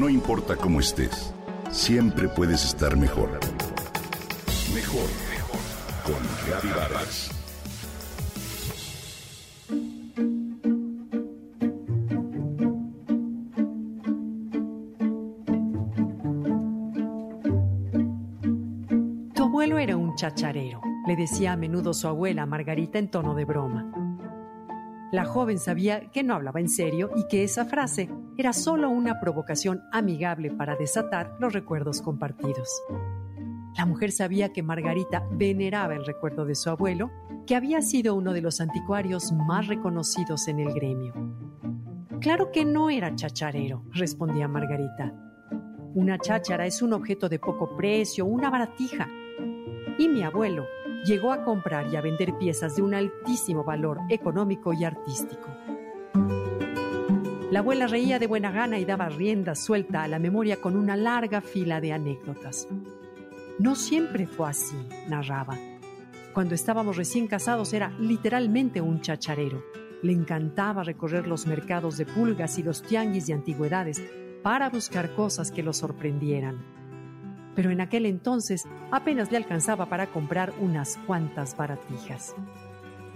No importa cómo estés, siempre puedes estar mejor. Mejor, mejor. Con Vargas. Tu abuelo era un chacharero, le decía a menudo su abuela Margarita en tono de broma. La joven sabía que no hablaba en serio y que esa frase era solo una provocación amigable para desatar los recuerdos compartidos. La mujer sabía que Margarita veneraba el recuerdo de su abuelo, que había sido uno de los anticuarios más reconocidos en el gremio. Claro que no era chacharero, respondía Margarita. Una cháchara es un objeto de poco precio, una baratija. Y mi abuelo llegó a comprar y a vender piezas de un altísimo valor económico y artístico. La abuela reía de buena gana y daba rienda suelta a la memoria con una larga fila de anécdotas. No siempre fue así, narraba. Cuando estábamos recién casados era literalmente un chacharero. Le encantaba recorrer los mercados de pulgas y los tianguis de antigüedades para buscar cosas que lo sorprendieran pero en aquel entonces apenas le alcanzaba para comprar unas cuantas baratijas.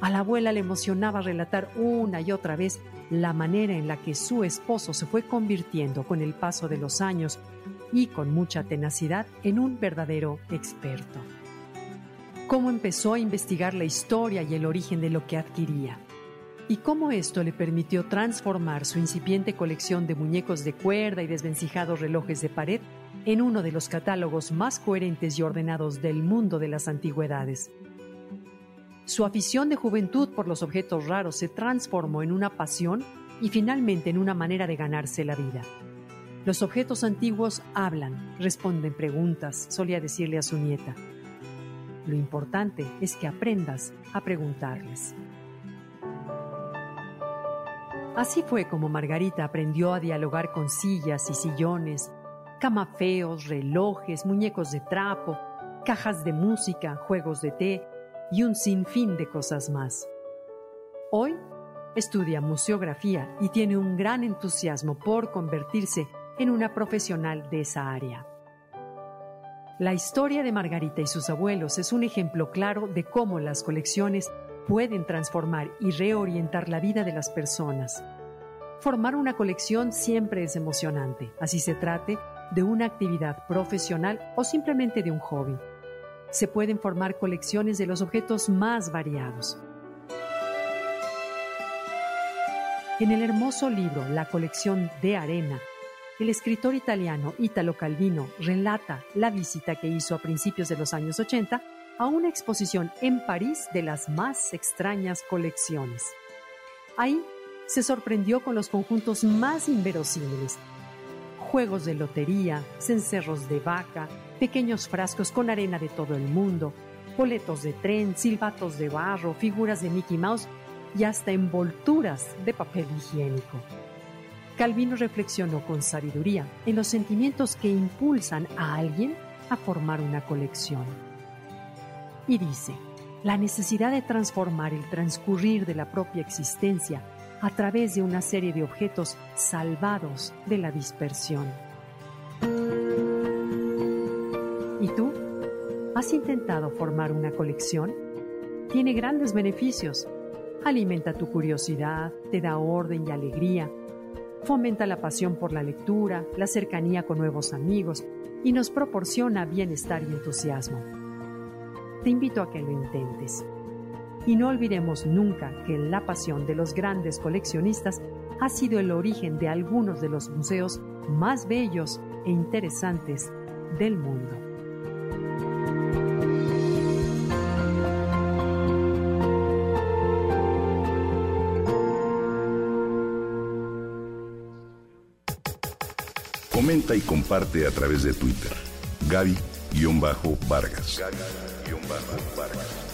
A la abuela le emocionaba relatar una y otra vez la manera en la que su esposo se fue convirtiendo con el paso de los años y con mucha tenacidad en un verdadero experto. Cómo empezó a investigar la historia y el origen de lo que adquiría. Y cómo esto le permitió transformar su incipiente colección de muñecos de cuerda y desvencijados relojes de pared en uno de los catálogos más coherentes y ordenados del mundo de las antigüedades. Su afición de juventud por los objetos raros se transformó en una pasión y finalmente en una manera de ganarse la vida. Los objetos antiguos hablan, responden preguntas, solía decirle a su nieta. Lo importante es que aprendas a preguntarles. Así fue como Margarita aprendió a dialogar con sillas y sillones, camafeos, relojes, muñecos de trapo, cajas de música, juegos de té y un sinfín de cosas más. Hoy estudia museografía y tiene un gran entusiasmo por convertirse en una profesional de esa área. La historia de Margarita y sus abuelos es un ejemplo claro de cómo las colecciones pueden transformar y reorientar la vida de las personas. Formar una colección siempre es emocionante, así se trate de una actividad profesional o simplemente de un hobby. Se pueden formar colecciones de los objetos más variados. En el hermoso libro La colección de arena, el escritor italiano Italo Calvino relata la visita que hizo a principios de los años 80 a una exposición en París de las más extrañas colecciones. Ahí se sorprendió con los conjuntos más inverosímiles juegos de lotería, cencerros de vaca, pequeños frascos con arena de todo el mundo, boletos de tren, silbatos de barro, figuras de Mickey Mouse y hasta envolturas de papel higiénico. Calvino reflexionó con sabiduría en los sentimientos que impulsan a alguien a formar una colección. Y dice, la necesidad de transformar el transcurrir de la propia existencia a través de una serie de objetos salvados de la dispersión. ¿Y tú? ¿Has intentado formar una colección? Tiene grandes beneficios. Alimenta tu curiosidad, te da orden y alegría, fomenta la pasión por la lectura, la cercanía con nuevos amigos y nos proporciona bienestar y entusiasmo. Te invito a que lo intentes. Y no olvidemos nunca que la pasión de los grandes coleccionistas ha sido el origen de algunos de los museos más bellos e interesantes del mundo. Comenta y comparte a través de Twitter. Gaby-Vargas. Gaby-Vargas.